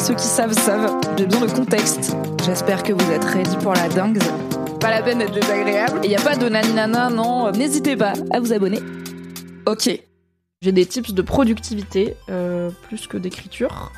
Ceux qui savent savent, j'ai besoin de contexte. J'espère que vous êtes ready pour la dingue. Pas la peine d'être désagréable. Et y a pas de naninana, non, n'hésitez pas à vous abonner. Ok. J'ai des tips de productivité, euh, plus que d'écriture.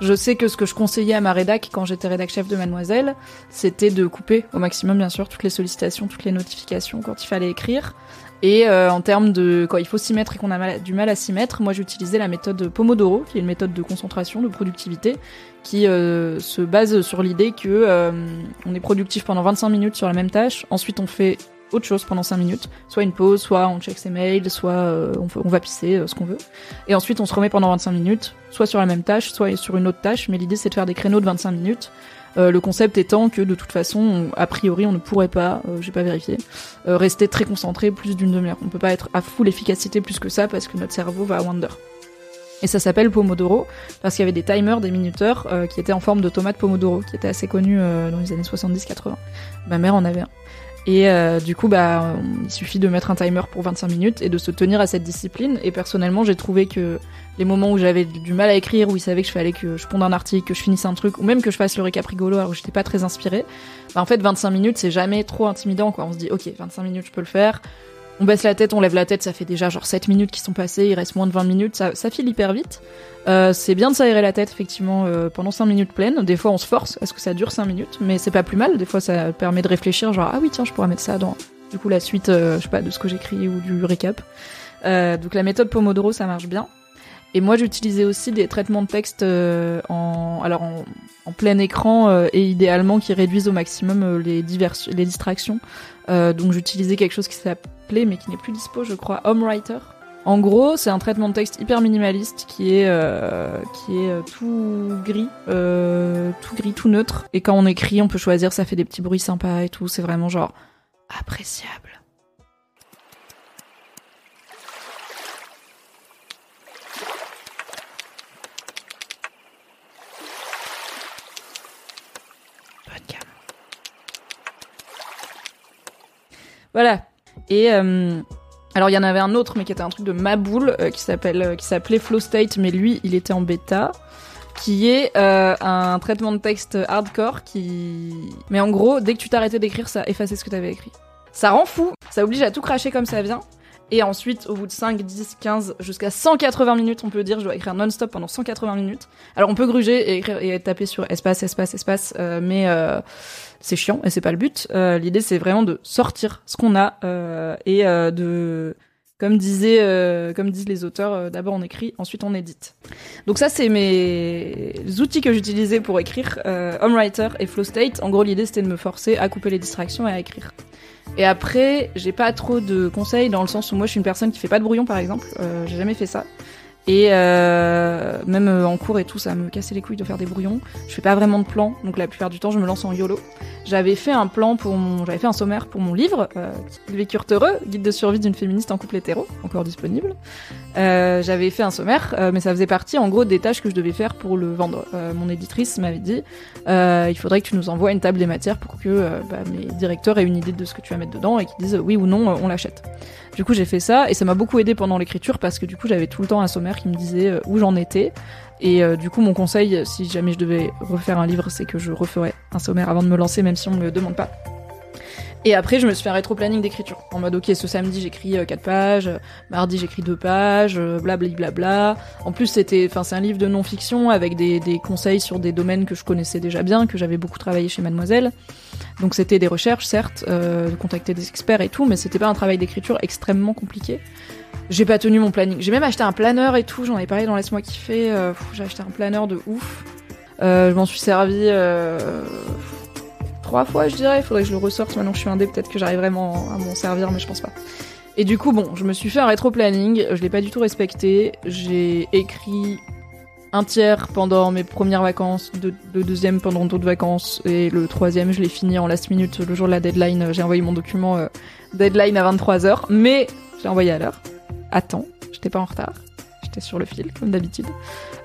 Je sais que ce que je conseillais à ma rédac quand j'étais rédac chef de Mademoiselle, c'était de couper au maximum, bien sûr, toutes les sollicitations, toutes les notifications quand il fallait écrire. Et euh, en termes de quand il faut s'y mettre et qu'on a du mal à s'y mettre, moi j'utilisais la méthode Pomodoro, qui est une méthode de concentration, de productivité, qui euh, se base sur l'idée que euh, on est productif pendant 25 minutes sur la même tâche, ensuite on fait autre chose pendant 5 minutes, soit une pause, soit on check ses mails, soit euh, on, va pisser, euh, ce qu'on veut. Et ensuite on se remet pendant 25 minutes, soit sur la même tâche, soit sur une autre tâche, mais l'idée c'est de faire des créneaux de 25 minutes. Euh, le concept étant que de toute façon, on- a priori, on ne pourrait pas, j'ai pas vérifié, rester très concentré plus d'une demi-heure. On peut pas être à full efficacité plus que ça parce que notre cerveau va à wonder. Et ça s'appelle Pomodoro parce qu'il y avait des timers, des minuteurs euh, qui étaient en forme de tomate Pomodoro, qui étaient assez connus euh, dans les années 70-80. Ma mère en avait un. Et euh, du coup, bah, il suffit de mettre un timer pour 25 minutes et de se tenir à cette discipline. Et personnellement, j'ai trouvé que les moments où j'avais du mal à écrire, où il savait que je fallait que je ponde un article, que je finisse un truc, ou même que je fasse le récap rigolo alors que j'étais pas très inspirée, bah en fait 25 minutes c'est jamais trop intimidant. On se dit ok 25 minutes je peux le faire. On baisse la tête, on lève la tête, ça fait déjà genre 7 minutes qui sont passées, il reste moins de 20 minutes, ça, ça file hyper vite. Euh, c'est bien de s'aérer la tête effectivement euh, pendant 5 minutes pleines. Des fois on se force à ce que ça dure 5 minutes, mais c'est pas plus mal. Des fois ça permet de réfléchir genre ah oui tiens je pourrais mettre ça dans du coup la suite euh, je sais pas de ce que j'écris ou du récap. Euh, donc la méthode Pomodoro ça marche bien. Et moi, j'utilisais aussi des traitements de texte euh, en, alors en, plein écran euh, et idéalement qui réduisent au maximum euh, les, les distractions. Donc j'utilisais quelque chose qui s'appelait, mais qui n'est plus dispo, je crois, Home Writer. En gros, c'est un traitement de texte hyper minimaliste qui est qui est tout gris, tout gris, tout neutre. Et quand on écrit, on peut choisir, ça fait des petits bruits sympas et tout. C'est vraiment genre appréciable. Bonne gamme. Voilà. Et euh, alors il y en avait un autre, mais qui était un truc de Maboule euh, euh, qui s'appelait Flow State, mais lui, il était en bêta, qui est euh, un traitement de texte hardcore qui, mais en gros, dès que tu t'arrêtais d'écrire, ça effaçait ce que t'avais écrit. Ça rend fou, ça oblige à tout cracher comme ça vient. Et ensuite, au bout de 5, 10, 15, jusqu'à 180 minutes, on peut dire, je dois écrire non-stop pendant 180 minutes. Alors on peut gruger et écrire et taper sur espace, espace, espace, euh, mais euh, c'est chiant et c'est pas le but. Euh, L'idée c'est vraiment de sortir ce qu'on a euh, et euh, de, comme disait, euh, comme disent les auteurs, d'abord on écrit, ensuite on édite. Donc ça c'est mes outils que j'utilisais pour écrire, HomeWriter et Flow State. En gros l'idée c'était de me forcer à couper les distractions et à écrire. Et après, j'ai pas trop de conseils dans le sens où moi je suis une personne qui fait pas de brouillon par exemple, euh, j'ai jamais fait ça. Et euh, même euh, en cours et tout, ça me cassait les couilles de faire des brouillons. Je fais pas vraiment de plan, donc la plupart du temps je me lance en YOLO. J'avais fait un plan pour mon, j'avais fait un sommaire pour mon livre, euh, Vécure heureux, guide de survie d'une féministe en couple hétéro, encore disponible. Euh, j'avais fait un sommaire, mais ça faisait partie en gros des tâches que je devais faire pour le vendre. Mon éditrice m'avait dit, il faudrait que tu nous envoies une table des matières pour que bah, mes directeurs aient une idée de ce que tu vas mettre dedans et qu'ils disent oui ou non, on l'achète. Du coup, j'ai fait ça et ça m'a beaucoup aidé pendant l'écriture parce que du coup, j'avais tout le temps un sommaire qui me disait euh, où j'en étais. Et euh, du coup, mon conseil, si jamais je devais refaire un livre, c'est que je referais un sommaire avant de me lancer, même si on me le demande pas. Et après, je me suis fait un rétro-planning d'écriture. En mode, ok, ce samedi, j'écris 4 pages, euh, mardi, j'écris 2 pages, blablabla. Bla. En plus, c'était, enfin, c'est un livre de non-fiction avec des conseils sur des domaines que je connaissais déjà bien, que j'avais beaucoup travaillé chez Mademoiselle. Donc, c'était des recherches, certes, euh, contacter des experts et tout, mais c'était pas un travail d'écriture extrêmement compliqué. J'ai pas tenu mon planning. J'ai même acheté un planeur et tout, j'en ai parlé dans Laisse-moi kiffer. euh, j'ai acheté un planeur de ouf. Euh, je m'en suis servi euh, trois fois, je dirais. Il faudrait que je le ressorte maintenant que je suis indé. Peut-être que j'arrive vraiment à m'en servir, mais je pense pas. Et du coup, bon, je me suis fait un rétro-planning. Je l'ai pas du tout respecté. J'ai écrit un tiers pendant mes premières vacances, le deuxième pendant d'autres vacances, et le troisième, je l'ai fini en last minute le jour de la deadline. J'ai envoyé mon document euh, deadline à 23h, mais j'ai envoyé à l'heure. Temps, j'étais pas en retard. J'étais sur le fil, comme d'habitude.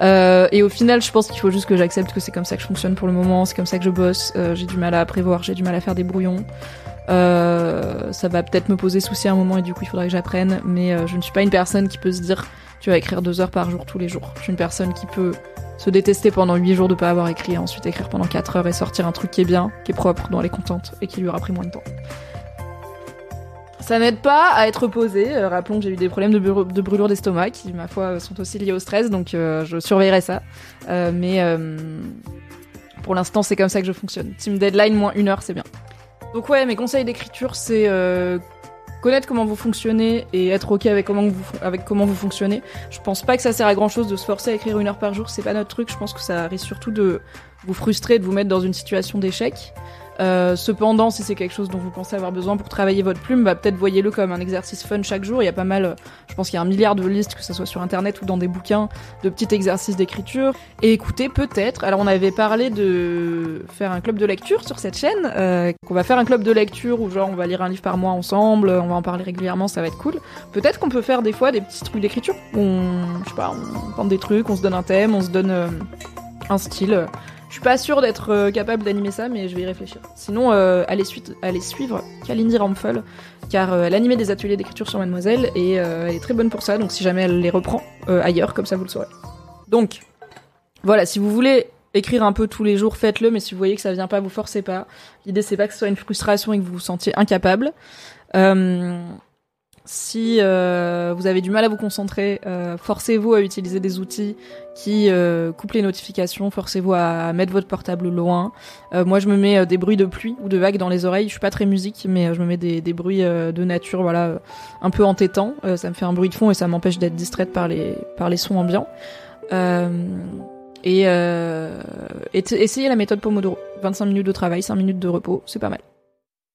Euh, et au final, je pense qu'il faut juste que j'accepte que c'est comme ça que je fonctionne pour le moment, c'est comme ça que je bosse. Euh, j'ai du mal à prévoir, j'ai du mal à faire des brouillons. Euh, ça va peut-être me poser souci à un moment et du coup il faudra que j'apprenne. Mais euh, je ne suis pas une personne qui peut se dire tu vas écrire deux heures par jour tous les jours. Je suis une personne qui peut se détester pendant huit jours de pas avoir écrit et ensuite écrire pendant quatre heures et sortir un truc qui est bien, qui est propre, dont elle est contente et qui lui aura pris moins de temps. Ça n'aide pas à être posé. Euh, rappelons que j'ai eu des problèmes de, brûlure d'estomac qui, ma foi, sont aussi liés au stress, donc je surveillerai ça. mais pour l'instant, c'est comme ça que je fonctionne. Team deadline, moins une heure, c'est bien. Donc ouais, mes conseils d'écriture, c'est euh, connaître comment vous fonctionnez et être ok avec comment vous avec comment vous fonctionnez. Je pense pas que ça sert à grand chose de se forcer à écrire une heure par jour, c'est pas notre truc. Je pense que ça risque surtout de vous frustrer, de vous mettre dans une situation d'échec. Euh, cependant, si c'est quelque chose dont vous pensez avoir besoin pour travailler votre plume, bah, peut-être voyez-le comme un exercice fun chaque jour. Il y a pas mal, je pense qu'il y a un milliard de listes, que ce soit sur internet ou dans des bouquins, de petits exercices d'écriture. Et écoutez, peut-être. Alors, on avait parlé de faire un club de lecture sur cette chaîne, euh, qu'on va faire un club de lecture où genre on va lire un livre par mois ensemble, on va en parler régulièrement, ça va être cool. Peut-être qu'on peut faire des fois des petits trucs d'écriture. On, je sais pas, on des trucs, on se donne un thème, on se donne euh, un style. Je suis pas sûre d'être euh, capable d'animer ça, mais je vais y réfléchir. Sinon, euh, allez, suivre Kalindi Ramphel, car euh, elle animait des ateliers d'écriture sur Mademoiselle et elle est très bonne pour ça. Donc, si jamais elle les reprend ailleurs, comme ça vous le saurez. Donc, voilà, si vous voulez écrire un peu tous les jours, faites-le, mais si vous voyez que ça vient pas, vous forcez pas. L'idée, c'est pas que ce soit une frustration et que vous vous sentiez incapable. Si euh, vous avez du mal à vous concentrer, euh, forcez-vous à utiliser des outils qui euh, coupent les notifications, forcez-vous à mettre votre portable loin. moi, je me mets des bruits de pluie ou de vagues dans les oreilles. Je suis pas très musique, mais je me mets des, bruits de nature, voilà, un peu entêtants. ça me fait un bruit de fond et ça m'empêche d'être distraite par les par les sons ambiants. et, et essayez la méthode Pomodoro. 25 minutes de travail, 5 minutes de repos, c'est pas mal.